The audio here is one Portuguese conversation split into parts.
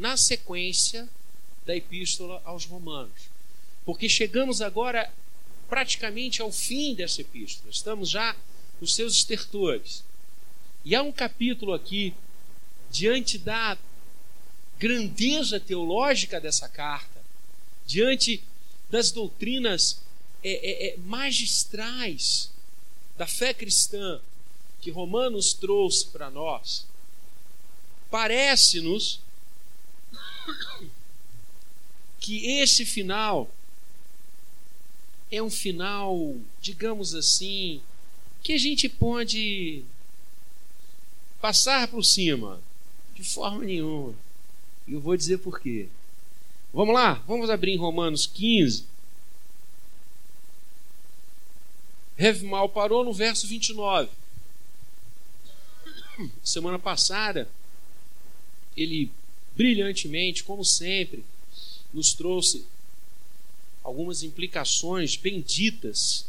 na sequência da epístola aos Romanos. Porque chegamos agora praticamente ao fim dessa epístola, estamos já nos seus estertores. E há um capítulo aqui, diante da grandeza teológica dessa carta, diante das doutrinas é, é, é, magistrais da fé cristã que Romanos trouxe para nós, parece-nos que esse final é um final, digamos assim, que a gente pode passar por cima de forma nenhuma. E eu vou dizer por quê. Vamos lá, vamos abrir em Romanos 15. Revmal parou no verso 29. Semana passada, ele brilhantemente, como sempre, nos trouxe algumas implicações benditas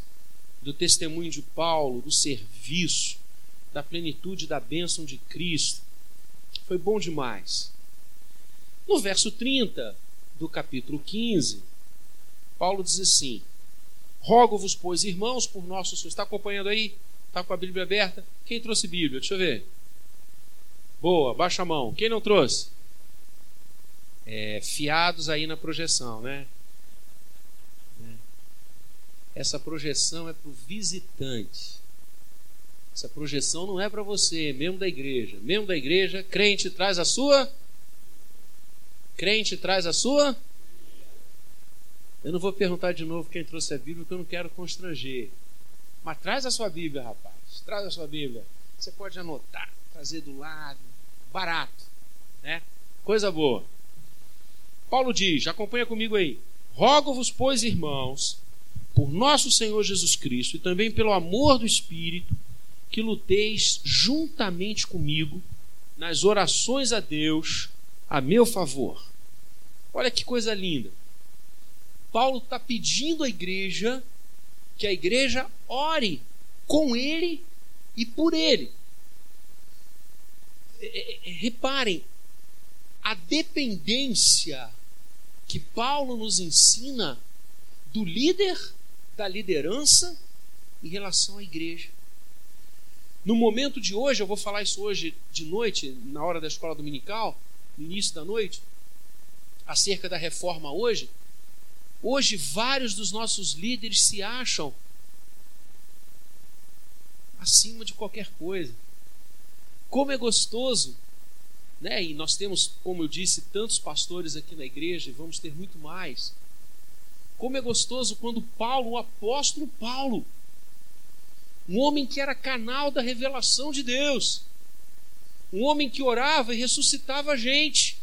do testemunho de Paulo, do serviço, da plenitude da bênção de Cristo. Foi bom demais. No verso 30 do capítulo 15, Paulo diz assim: Rogo-vos, pois, irmãos, por nosso Senhor. Está acompanhando aí? Está com a Bíblia aberta? Quem trouxe Bíblia? Deixa eu ver. Boa, baixa a mão. Quem não trouxe? É, fiados aí na projeção, né? Essa projeção é para o visitante. Essa projeção não é para você, membro da igreja. Membro da igreja, crente traz a sua. Crente traz a sua. Eu não vou perguntar de novo quem trouxe a Bíblia, porque eu não quero constranger. Mas traz a sua Bíblia, rapaz. Traz a sua Bíblia. Você pode anotar, trazer do lado. Barato, né? Coisa boa. Paulo diz, acompanha comigo aí. Rogo-vos, pois, irmãos, por nosso Senhor Jesus Cristo e também pelo amor do Espírito, que luteis juntamente comigo nas orações a Deus a meu favor. Olha que coisa linda. Paulo está pedindo à igreja que a igreja ore com ele e por ele. É, é, é, reparem, a dependência que Paulo nos ensina do líder da liderança em relação à igreja. No momento de hoje, eu vou falar isso hoje de noite, na hora da escola dominical, no início da noite, acerca da reforma hoje. Hoje, vários dos nossos líderes se acham acima de qualquer coisa. Como é gostoso, né? E nós temos, como eu disse, tantos pastores aqui na igreja, e vamos ter muito mais como é gostoso quando Paulo, o apóstolo Paulo, um homem que era canal da revelação de Deus, um homem que orava e ressuscitava a gente,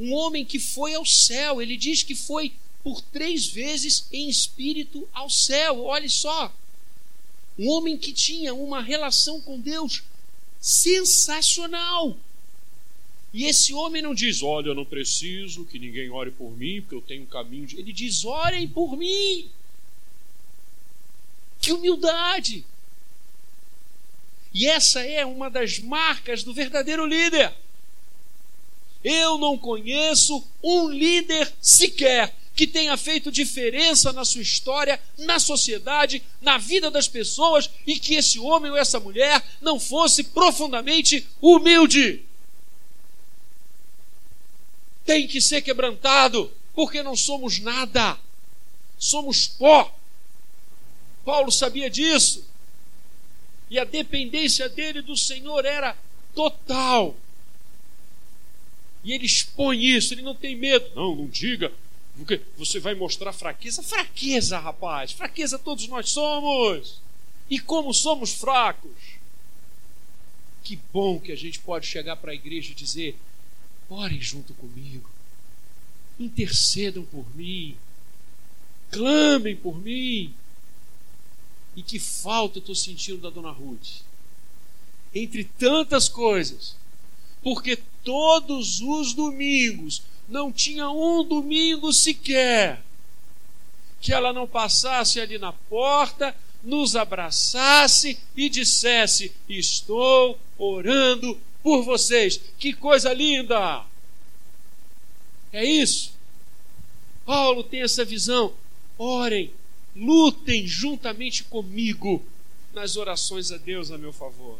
um homem que foi ao céu, ele diz que foi por três vezes em espírito ao céu, olhe só, um homem que tinha uma relação com Deus sensacional. E esse homem não diz: Olha, eu não preciso que ninguém ore por mim, porque eu tenho um caminho. De... Ele diz: Orem por mim. Que humildade! E essa é uma das marcas do verdadeiro líder. Eu não conheço um líder sequer que tenha feito diferença na sua história, na sociedade, na vida das pessoas e que esse homem ou essa mulher não fosse profundamente humilde tem que ser quebrantado, porque não somos nada, somos pó. Paulo sabia disso, e a dependência dele do Senhor era total. E ele expõe isso, ele não tem medo. Não, não diga, porque você vai mostrar fraqueza. Fraqueza, rapaz, fraqueza todos nós somos. E como somos fracos. Que bom que a gente pode chegar para a igreja e dizer: orem junto comigo, intercedam por mim, clamem por mim. E que falta eu estou sentindo da dona Ruth. Entre tantas coisas, porque todos os domingos, não tinha um domingo sequer, que ela não passasse ali na porta, nos abraçasse e dissesse: Estou orando por vocês. Que coisa linda! É isso. Paulo tem essa visão. Orem, lutem juntamente comigo nas orações a Deus a meu favor.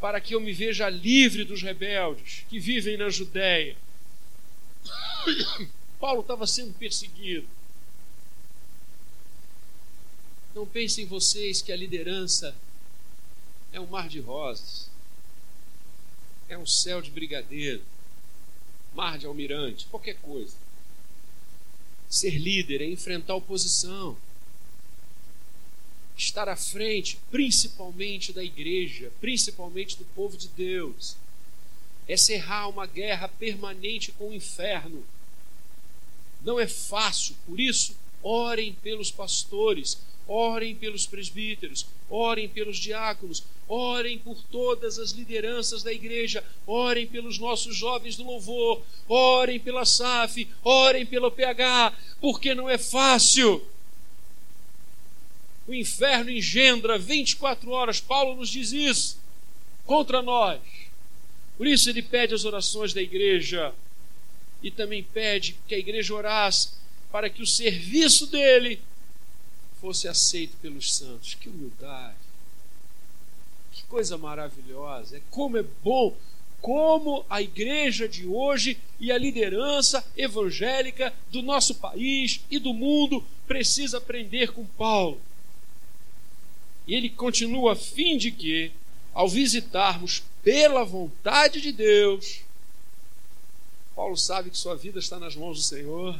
Para que eu me veja livre dos rebeldes que vivem na Judéia. Paulo estava sendo perseguido. Não pensem vocês que a liderança é um mar de rosas, é um céu de brigadeiro, mar de almirante, qualquer coisa. Ser líder é enfrentar oposição, estar à frente, principalmente da igreja, principalmente do povo de Deus, é cerrar uma guerra permanente com o inferno. Não é fácil, por isso, orem pelos pastores, orem pelos presbíteros, orem pelos diáconos, orem por todas as lideranças da igreja, orem pelos nossos jovens do louvor, orem pela SAF, orem pelo PH, porque não é fácil. O inferno engendra 24 horas, Paulo nos diz isso, contra nós. Por isso ele pede as orações da igreja e também pede que a igreja orasse para que o serviço dele fosse aceito pelos santos. Que humildade. Que coisa maravilhosa. É como é bom como a igreja de hoje e a liderança evangélica do nosso país e do mundo precisa aprender com Paulo. E ele continua a fim de que, ao visitarmos pela vontade de Deus, Paulo sabe que sua vida está nas mãos do Senhor.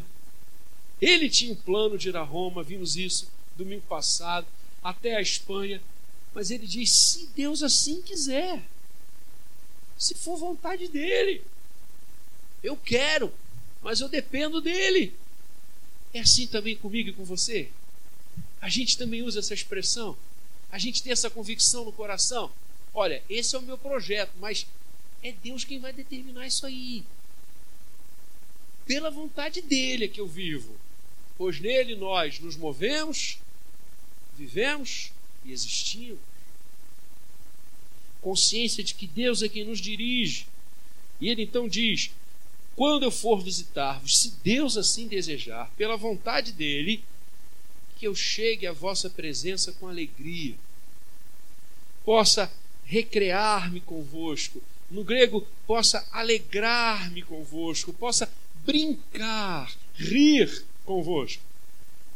Ele tinha um plano de ir a Roma, vimos isso domingo passado, até a Espanha. Mas ele diz: se Deus assim quiser, se for vontade dele, eu quero, mas eu dependo dele. É assim também comigo e com você? A gente também usa essa expressão, a gente tem essa convicção no coração. Olha, esse é o meu projeto, mas é Deus quem vai determinar isso aí. Pela vontade dele é que eu vivo, pois nele nós nos movemos, vivemos e existimos. Consciência de que Deus é quem nos dirige. E ele então diz: quando eu for visitar-vos, se Deus assim desejar, pela vontade dele, que eu chegue à vossa presença com alegria, possa recrear-me convosco, no grego, possa alegrar-me convosco, possa brincar, rir convosco.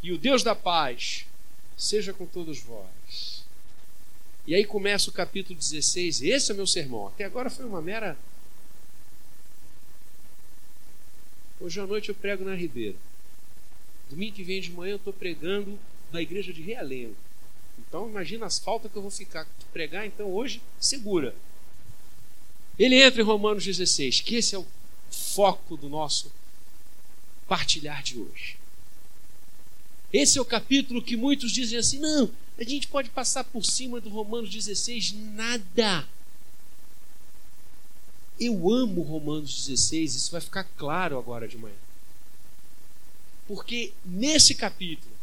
E o Deus da paz seja com todos vós. E aí começa o capítulo 16, esse é meu sermão. Até agora foi uma mera. Hoje à noite eu prego na Ribeira. Domingo que vem de manhã eu estou pregando na igreja de Realengo. Então imagina as faltas que eu vou ficar de pregar, então hoje segura. Ele entra em Romanos 16, que esse é o foco do nosso partilhar de hoje. Esse é o capítulo que muitos dizem assim: não, a gente pode passar por cima do Romanos 16, nada. Eu amo Romanos 16, isso vai ficar claro agora de manhã. Porque nesse capítulo,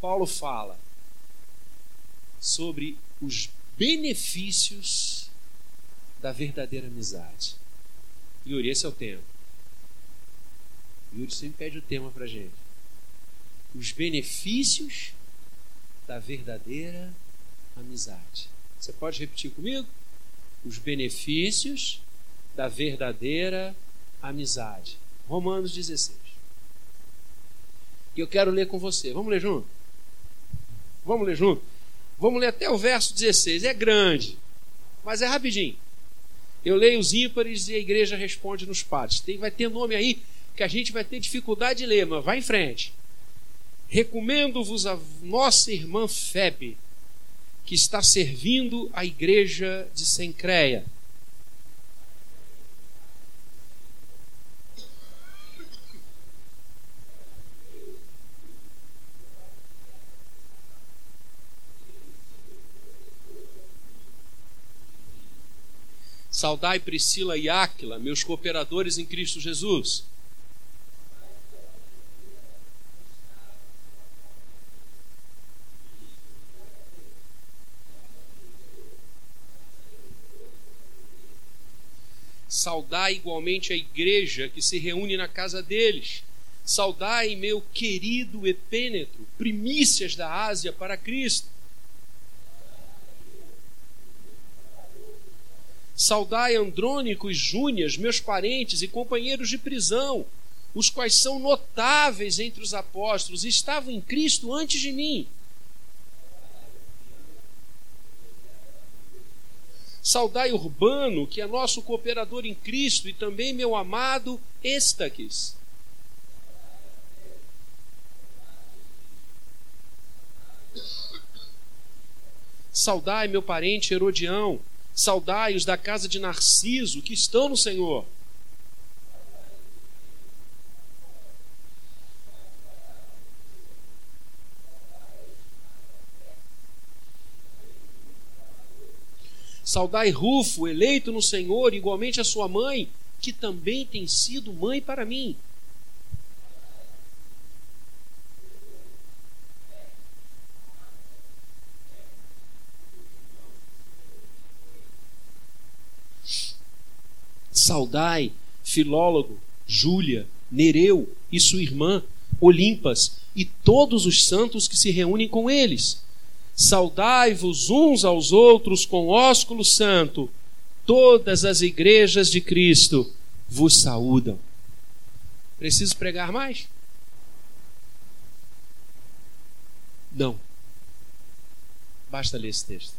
Paulo fala sobre os benefícios da verdadeira amizade. Yuri, esse é o tema. Yuri sempre pede o tema para gente os benefícios da verdadeira amizade. Você pode repetir comigo? Os benefícios da verdadeira amizade. Romanos 16. E eu quero ler com você. Vamos ler junto? Vamos ler junto? Vamos ler até o verso 16. É grande, mas é rapidinho. Eu leio os ímpares e a igreja responde nos pares. Tem, vai ter nome aí que a gente vai ter dificuldade de ler, mas vai em frente. Recomendo-vos a nossa irmã Febe, que está servindo a igreja de Sencreia. Saudai Priscila e Áquila, meus cooperadores em Cristo Jesus. Saudai igualmente a igreja que se reúne na casa deles. Saudai meu querido Epênetro, primícias da Ásia para Cristo. Saudai Andrônico e Júnias, meus parentes e companheiros de prisão, os quais são notáveis entre os apóstolos e estavam em Cristo antes de mim. Saudai Urbano, que é nosso cooperador em Cristo, e também meu amado Estaques. Saudai meu parente Herodião, saudai os da casa de Narciso, que estão no Senhor. Saudai Rufo, eleito no Senhor, igualmente a sua mãe, que também tem sido mãe para mim. Saudai Filólogo, Júlia, Nereu e sua irmã, Olimpas, e todos os santos que se reúnem com eles. Saudai-vos uns aos outros com ósculo santo. Todas as igrejas de Cristo vos saúdam. Preciso pregar mais? Não. Basta ler esse texto.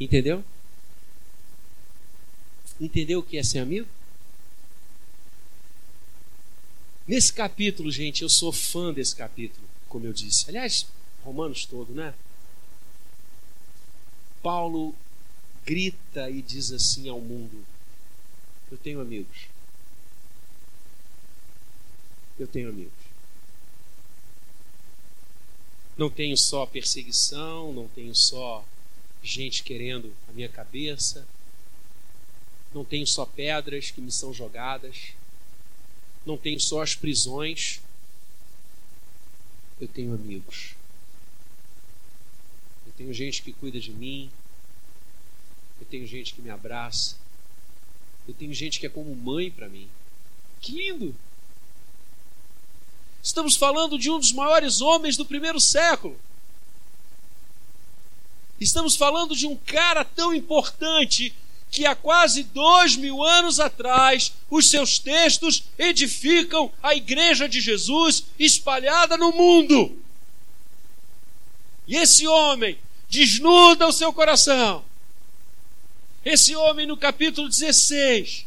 Entendeu? Entendeu o que é ser amigo? Nesse capítulo, gente, eu sou fã desse capítulo, como eu disse. Aliás, Romanos todo, né? Paulo grita e diz assim ao mundo: Eu tenho amigos. Eu tenho amigos. Não tenho só perseguição, não tenho só gente querendo a minha cabeça, não tenho só pedras que me são jogadas, não tenho só as prisões. Eu tenho amigos tenho gente que cuida de mim, eu tenho gente que me abraça, eu tenho gente que é como mãe para mim. Que lindo! Estamos falando de um dos maiores homens do primeiro século. Estamos falando de um cara tão importante que há quase dois mil anos atrás os seus textos edificam a igreja de Jesus espalhada no mundo. E esse homem desnuda o seu coração. Esse homem, no capítulo 16,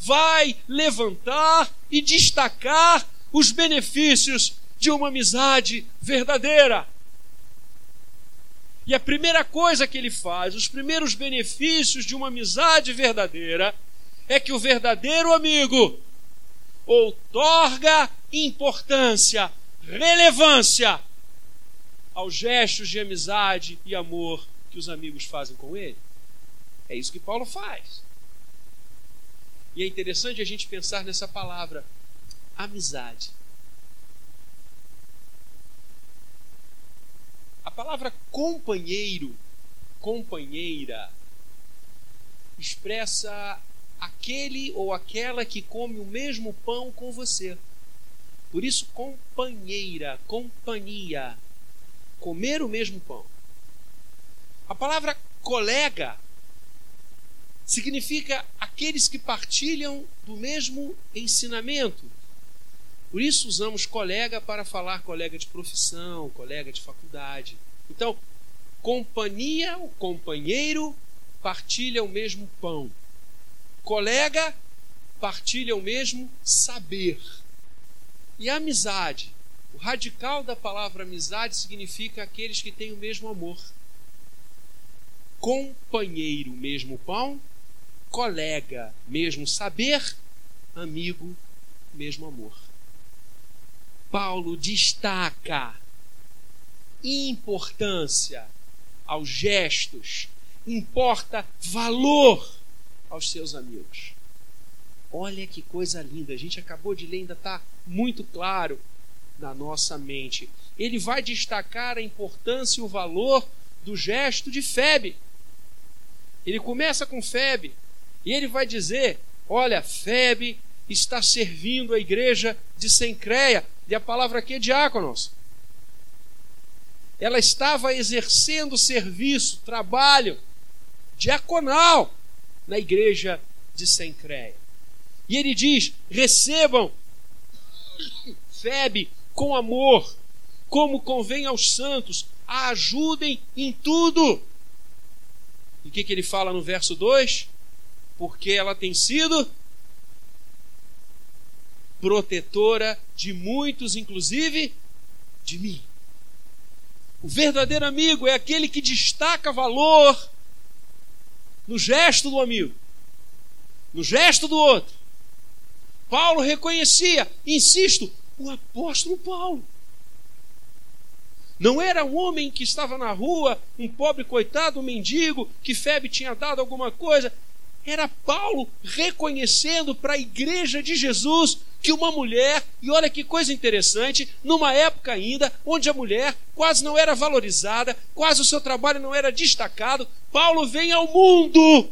vai levantar e destacar os benefícios de uma amizade verdadeira. E a primeira coisa que ele faz, os primeiros benefícios de uma amizade verdadeira, é que o verdadeiro amigo outorga importância, relevância aos gestos de amizade e amor que os amigos fazem com ele. É isso que Paulo faz. E é interessante a gente pensar nessa palavra, amizade. A palavra companheiro, companheira, expressa aquele ou aquela que come o mesmo pão com você. Por isso, companheira, companhia, comer o mesmo pão. A palavra colega significa aqueles que partilham do mesmo ensinamento. Por isso usamos colega para falar colega de profissão, colega de faculdade. Então, companhia, o companheiro partilha o mesmo pão. Colega partilha o mesmo saber. E a amizade radical da palavra amizade significa aqueles que têm o mesmo amor. Companheiro, mesmo pão. Colega, mesmo saber. Amigo, mesmo amor. Paulo destaca importância aos gestos, importa valor aos seus amigos. Olha que coisa linda, a gente acabou de ler, ainda está muito claro na nossa mente. Ele vai destacar a importância e o valor do gesto de Febe. Ele começa com Febe E ele vai dizer: olha, Febe está servindo a igreja de Sencreia, e a palavra aqui é diáconos. Ela estava exercendo serviço, trabalho diaconal na igreja de Sencreia. E ele diz: recebam Febe com amor, como convém aos santos, a ajudem em tudo. E o que, que ele fala no verso 2? Porque ela tem sido protetora de muitos, inclusive de mim. O verdadeiro amigo é aquele que destaca valor no gesto do amigo, no gesto do outro. Paulo reconhecia, insisto, o apóstolo Paulo. Não era um homem que estava na rua, um pobre coitado, um mendigo, que Febe tinha dado alguma coisa. Era Paulo reconhecendo para a igreja de Jesus que uma mulher, e olha que coisa interessante, numa época ainda onde a mulher quase não era valorizada, quase o seu trabalho não era destacado, Paulo vem ao mundo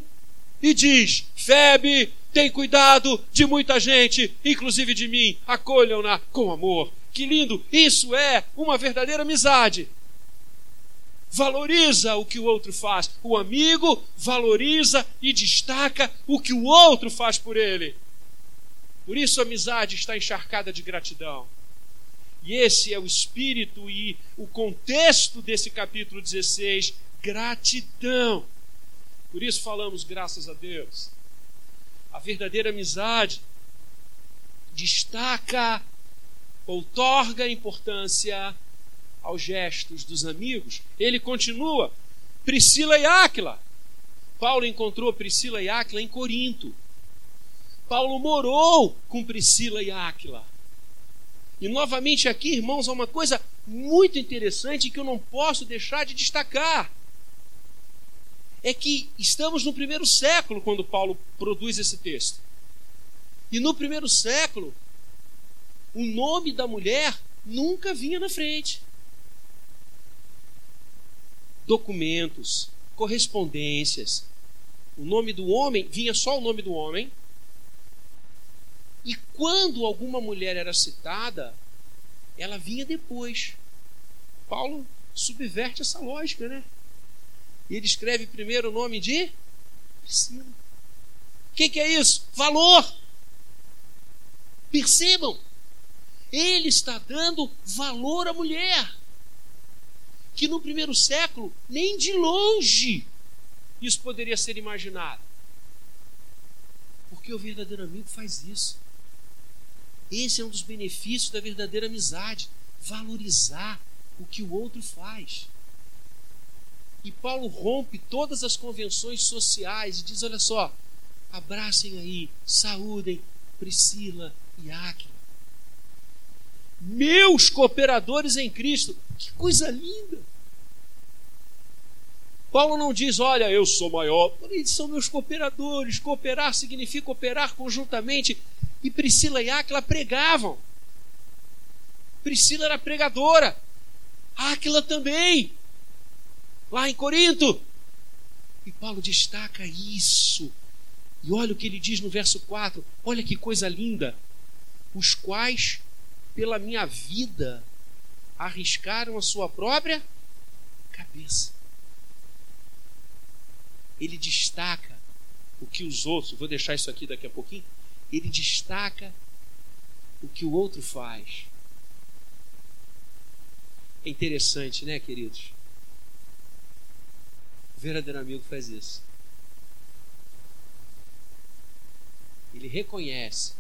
e diz: Febe, tem cuidado de muita gente, inclusive de mim, acolham-na com amor. Que lindo! Isso é uma verdadeira amizade. Valoriza o que o outro faz. O amigo valoriza e destaca o que o outro faz por ele. Por isso a amizade está encharcada de gratidão. E esse é o espírito e o contexto desse capítulo 16: gratidão. Por isso falamos graças a Deus. A verdadeira amizade destaca, outorga importância aos gestos dos amigos. Ele continua, Priscila e Áquila. Paulo encontrou Priscila e Áquila em Corinto. Paulo morou com Priscila e Áquila. E novamente aqui, irmãos, há uma coisa muito interessante que eu não posso deixar de destacar. É que estamos no primeiro século quando Paulo produz esse texto. E no primeiro século, o nome da mulher nunca vinha na frente documentos, correspondências. O nome do homem, vinha só o nome do homem. E quando alguma mulher era citada, ela vinha depois. Paulo subverte essa lógica, né? E ele escreve primeiro o nome de Priscila. O que, que é isso? Valor. Percebam, ele está dando valor à mulher que no primeiro século, nem de longe, isso poderia ser imaginado. Porque o verdadeiro amigo faz isso. Esse é um dos benefícios da verdadeira amizade valorizar o que o outro faz. E Paulo rompe todas as convenções sociais e diz: olha só, abracem aí, saúdem Priscila e Áquila. Meus cooperadores em Cristo. Que coisa linda! Paulo não diz, olha, eu sou maior. Eles são meus cooperadores. Cooperar significa operar conjuntamente. E Priscila e Áquila pregavam. Priscila era pregadora. Áquila também. Lá em Corinto. E Paulo destaca isso. E olha o que ele diz no verso 4. Olha que coisa linda. Os quais, pela minha vida, arriscaram a sua própria cabeça ele destaca o que os outros, vou deixar isso aqui daqui a pouquinho, ele destaca o que o outro faz. É interessante, né, queridos? O verdadeiro amigo faz isso. Ele reconhece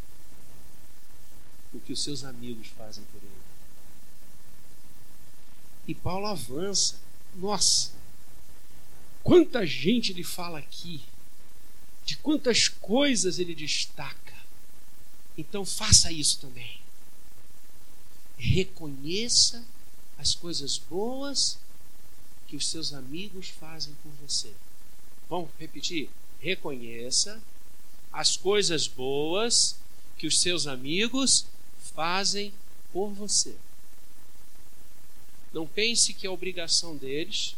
o que os seus amigos fazem por ele. E Paulo avança. Nossa, quanta gente ele fala aqui, de quantas coisas ele destaca. Então faça isso também. Reconheça as coisas boas que os seus amigos fazem por você. Vamos repetir? Reconheça as coisas boas que os seus amigos fazem por você. Não pense que é obrigação deles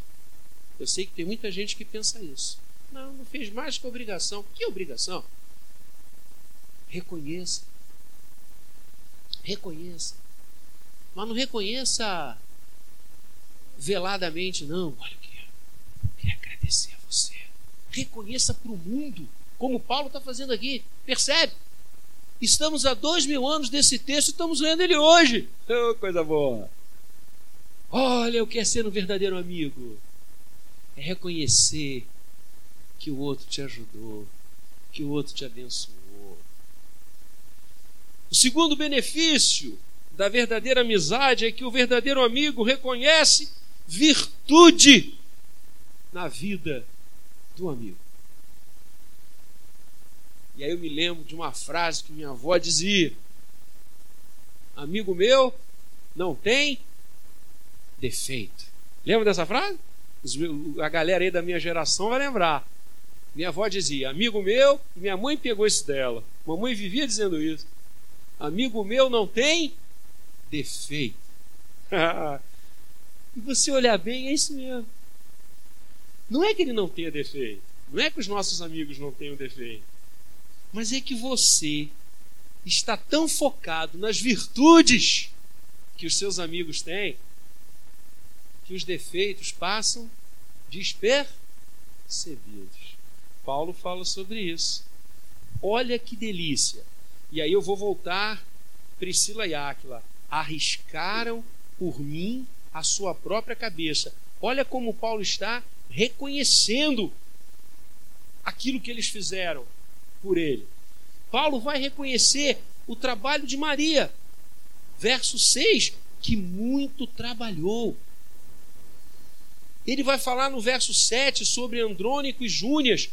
eu sei que tem muita gente que pensa isso. Não, não fez mais que obrigação. Que obrigação? Reconheça. Reconheça. Mas não reconheça veladamente, não. Olha, eu queria, eu queria agradecer a você. Reconheça para o mundo, como Paulo está fazendo aqui. Percebe? Estamos há dois mil anos desse texto e estamos lendo ele hoje. Oh, coisa boa. Olha o que é ser um verdadeiro amigo. É reconhecer que o outro te ajudou, que o outro te abençoou. O segundo benefício da verdadeira amizade é que o verdadeiro amigo reconhece virtude na vida do amigo. E aí eu me lembro de uma frase que minha avó dizia: Amigo meu não tem defeito. Lembra dessa frase? A galera aí da minha geração vai lembrar. Minha avó dizia: Amigo meu, e minha mãe pegou isso dela. Mamãe vivia dizendo isso. Amigo meu não tem defeito. e você olhar bem, é isso mesmo. Não é que ele não tenha defeito. Não é que os nossos amigos não tenham defeito. Mas é que você está tão focado nas virtudes que os seus amigos têm que os defeitos passam despercebidos. Paulo fala sobre isso. Olha que delícia. E aí eu vou voltar, Priscila e Áquila arriscaram por mim a sua própria cabeça. Olha como Paulo está reconhecendo aquilo que eles fizeram por ele. Paulo vai reconhecer o trabalho de Maria. Verso 6, que muito trabalhou. Ele vai falar no verso 7 sobre Andrônico e Júnias,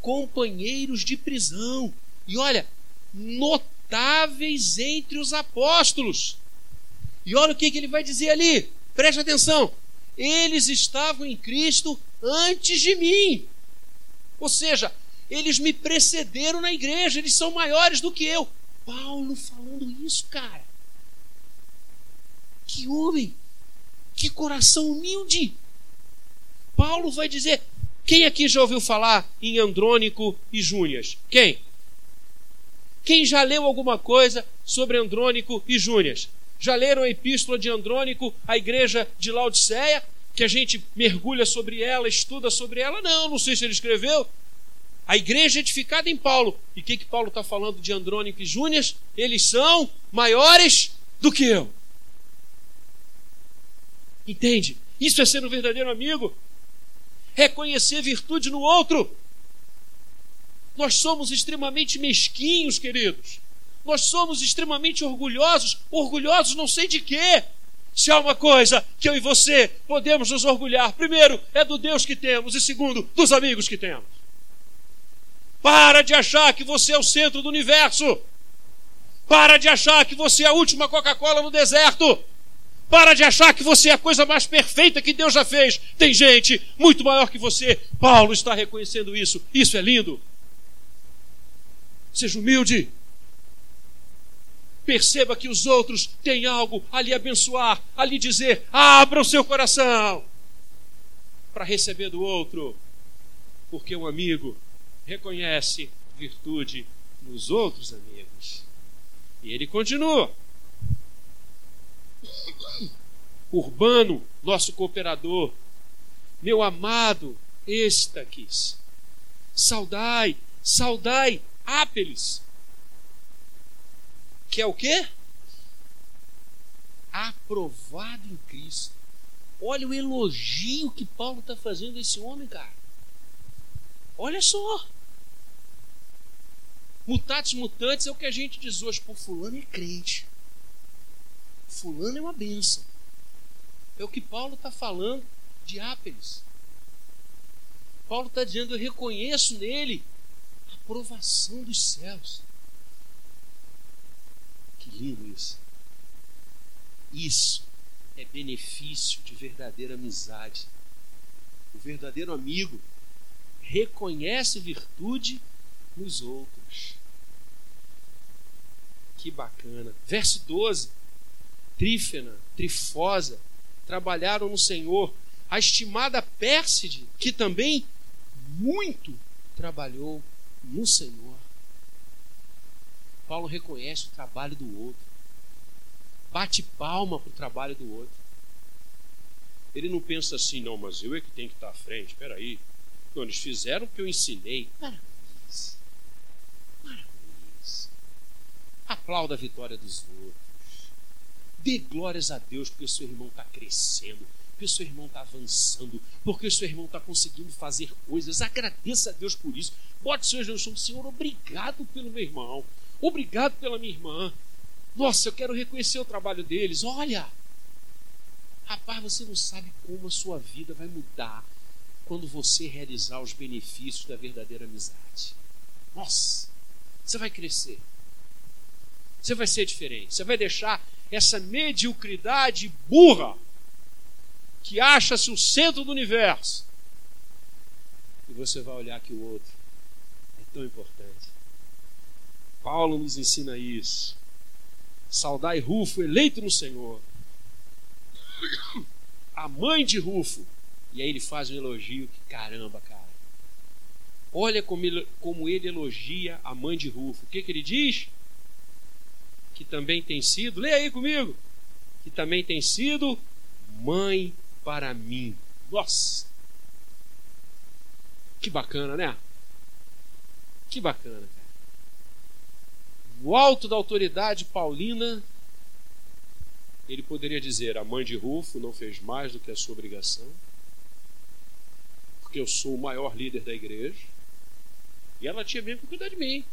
companheiros de prisão. E olha, notáveis entre os apóstolos. E olha o que, que ele vai dizer ali, preste atenção. Eles estavam em Cristo antes de mim. Ou seja, eles me precederam na igreja, eles são maiores do que eu. Paulo falando isso, cara. Que homem, que coração humilde. Paulo vai dizer: quem aqui já ouviu falar em Andrônico e Júnias? Quem? Quem já leu alguma coisa sobre Andrônico e Júnias? Já leram a epístola de Andrônico à igreja de Laodiceia? Que a gente mergulha sobre ela, estuda sobre ela? Não, não sei se ele escreveu. A igreja edificada em Paulo. E o que, que Paulo está falando de Andrônico e Júnias? Eles são maiores do que eu. Entende? Isso é ser um verdadeiro amigo. Reconhecer virtude no outro. Nós somos extremamente mesquinhos, queridos. Nós somos extremamente orgulhosos. Orgulhosos não sei de quê. Se há uma coisa que eu e você podemos nos orgulhar, primeiro é do Deus que temos, e segundo, dos amigos que temos. Para de achar que você é o centro do universo. Para de achar que você é a última Coca-Cola no deserto. Para de achar que você é a coisa mais perfeita que Deus já fez. Tem gente muito maior que você. Paulo está reconhecendo isso. Isso é lindo. Seja humilde. Perceba que os outros têm algo a lhe abençoar, a lhe dizer: abra o seu coração para receber do outro. Porque um amigo reconhece virtude nos outros amigos. E ele continua. Urbano, nosso cooperador, meu amado Estaquis, saudai, saudai Ápeles, que é o quê? Aprovado em Cristo. Olha o elogio que Paulo está fazendo a esse homem, cara. Olha só. Mutatis mutantes é o que a gente diz hoje. Pô, fulano é crente. Fulano é uma benção. É o que Paulo está falando de Ápeles. Paulo está dizendo: Eu reconheço nele a aprovação dos céus. Lindo isso. Isso é benefício de verdadeira amizade. O verdadeiro amigo reconhece virtude nos outros. Que bacana. Verso 12. Trífena, Trifosa, trabalharam no Senhor. A estimada Pérside, que também muito trabalhou no Senhor. Paulo reconhece o trabalho do outro, bate palma para o trabalho do outro. Ele não pensa assim, não, mas eu é que tenho que estar à frente, espera aí. Não, eles fizeram o que eu ensinei. Maravilhas. Maravilhas. Aplauda a vitória dos outros. Dê glórias a Deus porque seu irmão está crescendo, porque seu irmão está avançando, porque seu irmão está conseguindo fazer coisas. Agradeça a Deus por isso. Bote seus Deus Senhor, obrigado pelo meu irmão. Obrigado pela minha irmã. Nossa, eu quero reconhecer o trabalho deles. Olha, rapaz, você não sabe como a sua vida vai mudar quando você realizar os benefícios da verdadeira amizade. Nossa, você vai crescer. Você vai ser diferente. Você vai deixar essa mediocridade burra que acha-se o centro do universo. E você vai olhar que o outro é tão importante. Paulo nos ensina isso. Saudai Rufo, eleito no Senhor. A mãe de Rufo. E aí ele faz um elogio que caramba, cara. Olha como ele, como ele elogia a mãe de Rufo. O que, que ele diz? Que também tem sido, leia aí comigo, que também tem sido mãe para mim. Nossa! Que bacana, né? Que bacana no alto da autoridade paulina, ele poderia dizer: a mãe de Rufo não fez mais do que a sua obrigação, porque eu sou o maior líder da igreja, e ela tinha mesmo que cuidar de mim.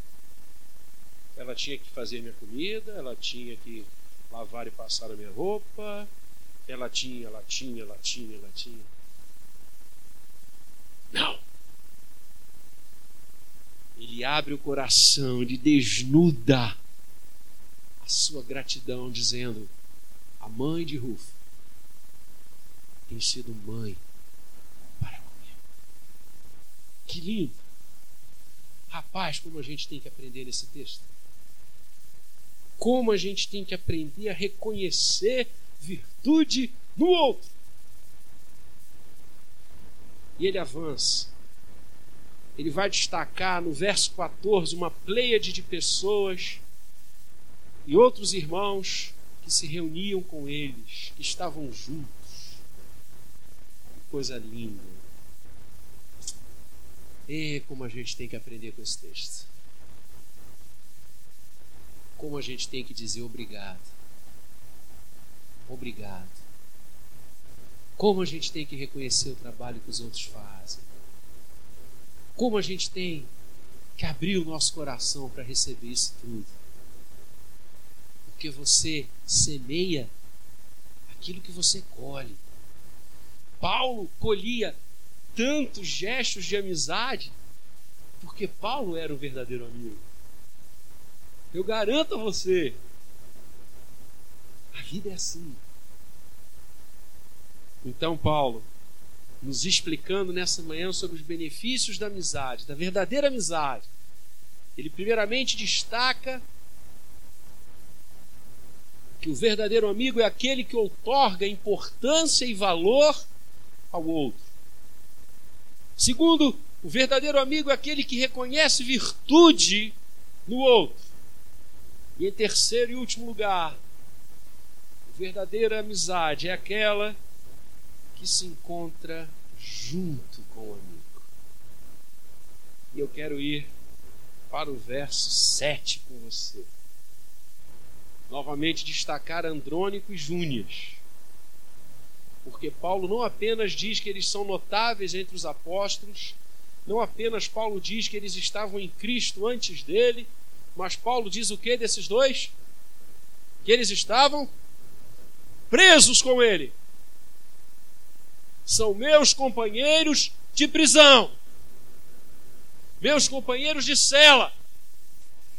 Ela tinha que fazer minha comida, ela tinha que lavar e passar a minha roupa, ela tinha, ela tinha, ela tinha, ela tinha. Não! Ele abre o coração, ele desnuda a sua gratidão, dizendo: A mãe de Rufo tem sido mãe para comigo. Que lindo! Rapaz, como a gente tem que aprender nesse texto. Como a gente tem que aprender a reconhecer virtude no outro. E ele avança ele vai destacar no verso 14 uma pleiade de pessoas e outros irmãos que se reuniam com eles, que estavam juntos. Que coisa linda. E como a gente tem que aprender com esse texto. Como a gente tem que dizer obrigado. Obrigado. Como a gente tem que reconhecer o trabalho que os outros fazem como a gente tem que abrir o nosso coração para receber isso tudo. Porque você semeia aquilo que você colhe. Paulo colhia tantos gestos de amizade porque Paulo era o verdadeiro amigo. Eu garanto a você, a vida é assim. Então, Paulo, nos explicando nessa manhã sobre os benefícios da amizade, da verdadeira amizade. Ele, primeiramente, destaca que o verdadeiro amigo é aquele que outorga importância e valor ao outro. Segundo, o verdadeiro amigo é aquele que reconhece virtude no outro. E em terceiro e último lugar, a verdadeira amizade é aquela que se encontra junto com o amigo. E eu quero ir para o verso 7 com você. Novamente destacar Andrônico e Júnias. Porque Paulo não apenas diz que eles são notáveis entre os apóstolos, não apenas Paulo diz que eles estavam em Cristo antes dele, mas Paulo diz o que desses dois? Que eles estavam presos com ele são meus companheiros de prisão, meus companheiros de cela.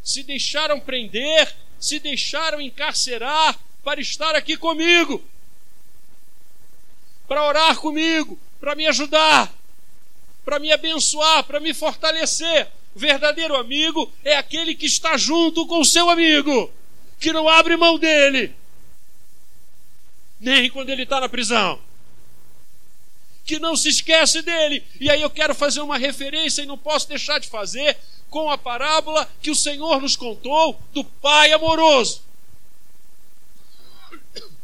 Se deixaram prender, se deixaram encarcerar para estar aqui comigo, para orar comigo, para me ajudar, para me abençoar, para me fortalecer. O verdadeiro amigo é aquele que está junto com o seu amigo, que não abre mão dele, nem quando ele está na prisão que não se esquece dele. E aí eu quero fazer uma referência e não posso deixar de fazer com a parábola que o Senhor nos contou do pai amoroso.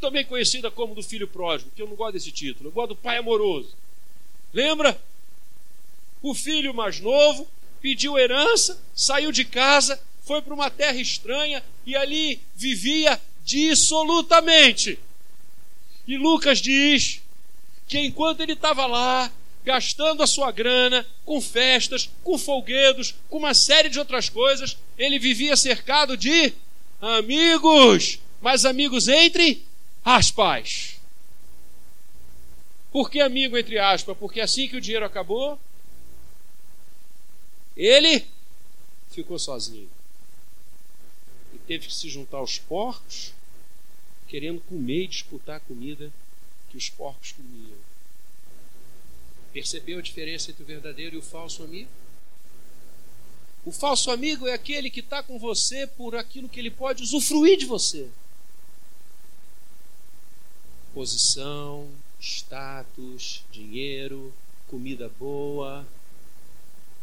Também conhecida como do filho pródigo, que eu não gosto desse título, eu gosto do pai amoroso. Lembra? O filho mais novo pediu herança, saiu de casa, foi para uma terra estranha e ali vivia dissolutamente. E Lucas diz que enquanto ele estava lá, gastando a sua grana com festas, com folguedos, com uma série de outras coisas, ele vivia cercado de amigos, mas amigos entre aspas. Por que amigo entre aspas? Porque assim que o dinheiro acabou, ele ficou sozinho. E teve que se juntar aos porcos, querendo comer e disputar a comida que os porcos comiam. Percebeu a diferença entre o verdadeiro e o falso amigo? O falso amigo é aquele que está com você por aquilo que ele pode usufruir de você. Posição, status, dinheiro, comida boa.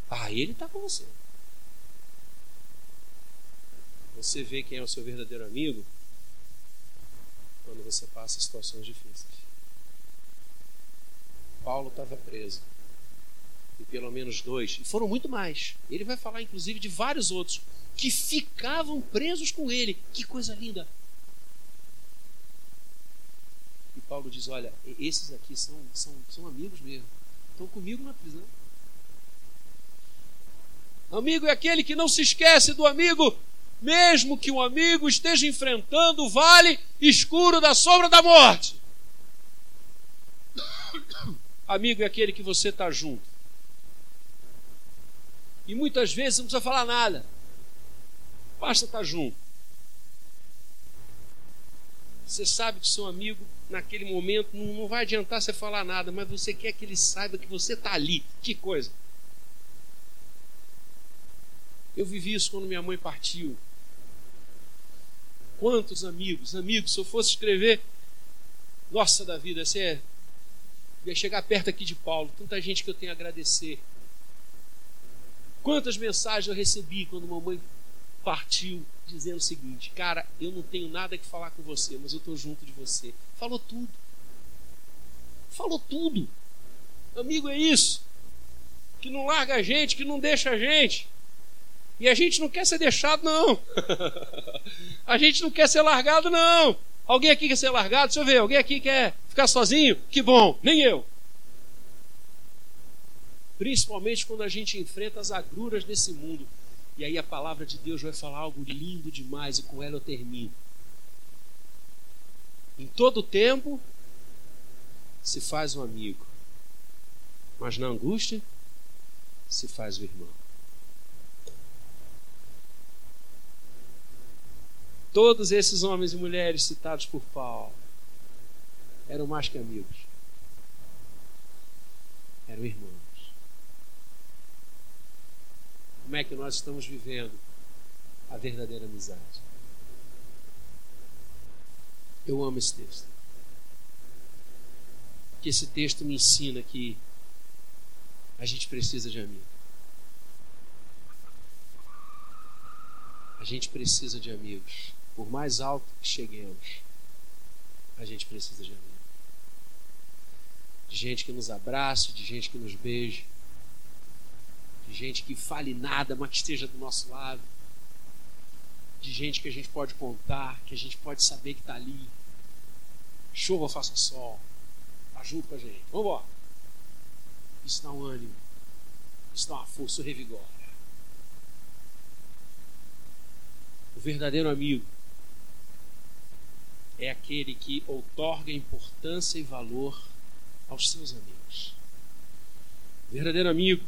Ah, ele está com você. Você vê quem é o seu verdadeiro amigo quando você passa situações difíceis. Paulo estava preso. E pelo menos dois, e foram muito mais. Ele vai falar, inclusive, de vários outros que ficavam presos com ele. Que coisa linda! E Paulo diz: Olha, esses aqui são, são, são amigos mesmo. Estão comigo na prisão. Amigo é aquele que não se esquece do amigo, mesmo que o amigo esteja enfrentando o vale escuro da sombra da morte. Amigo é aquele que você está junto. E muitas vezes não precisa falar nada. Basta estar tá junto. Você sabe que seu amigo, naquele momento, não, não vai adiantar você falar nada, mas você quer que ele saiba que você está ali. Que coisa. Eu vivi isso quando minha mãe partiu. Quantos amigos, amigos, se eu fosse escrever, nossa da vida, você é ia chegar perto aqui de Paulo, tanta gente que eu tenho a agradecer. Quantas mensagens eu recebi quando mamãe partiu, dizendo o seguinte: Cara, eu não tenho nada que falar com você, mas eu estou junto de você. Falou tudo. Falou tudo. Amigo é isso. Que não larga a gente, que não deixa a gente. E a gente não quer ser deixado, não. a gente não quer ser largado, não. Alguém aqui quer ser largado? Deixa eu ver. Alguém aqui quer ficar sozinho? Que bom, nem eu. Principalmente quando a gente enfrenta as agruras desse mundo. E aí a palavra de Deus vai falar algo lindo demais e com ela eu termino. Em todo tempo se faz um amigo, mas na angústia se faz o irmão. Todos esses homens e mulheres citados por Paulo eram mais que amigos, eram irmãos. Como é que nós estamos vivendo a verdadeira amizade? Eu amo esse texto. Que esse texto me ensina que a gente precisa de amigo. A gente precisa de amigos. Por mais alto que cheguemos, a gente precisa de amigos. De gente que nos abrace, de gente que nos beije, de gente que fale nada, mas que esteja do nosso lado, de gente que a gente pode contar, que a gente pode saber que está ali. Chuva ou faça sol, está junto com a gente. Vamos embora. Isso dá um ânimo, isso dá uma força, revigora. O verdadeiro amigo é aquele que outorga importância e valor aos seus amigos. O verdadeiro amigo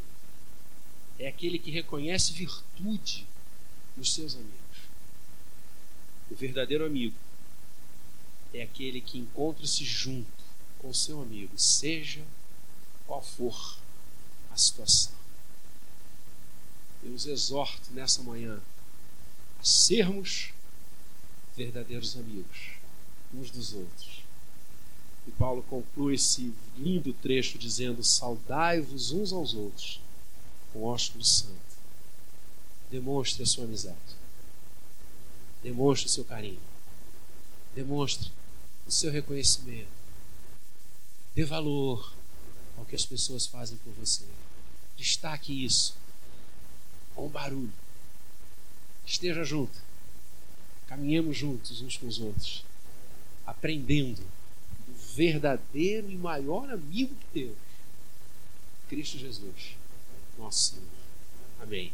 é aquele que reconhece virtude nos seus amigos. O verdadeiro amigo é aquele que encontra-se junto com seu amigo, seja qual for a situação. Eu os exorto nessa manhã a sermos verdadeiros amigos uns dos outros. E Paulo conclui esse lindo trecho dizendo: Saudai-vos uns aos outros com ósculo santo. Demonstre a sua amizade. Demonstre o seu carinho. Demonstre o seu reconhecimento. Dê valor ao que as pessoas fazem por você. Destaque isso com barulho. Esteja junto. Caminhemos juntos uns com os outros, aprendendo do verdadeiro e maior amigo que temos, Cristo Jesus, nosso Senhor. Amém.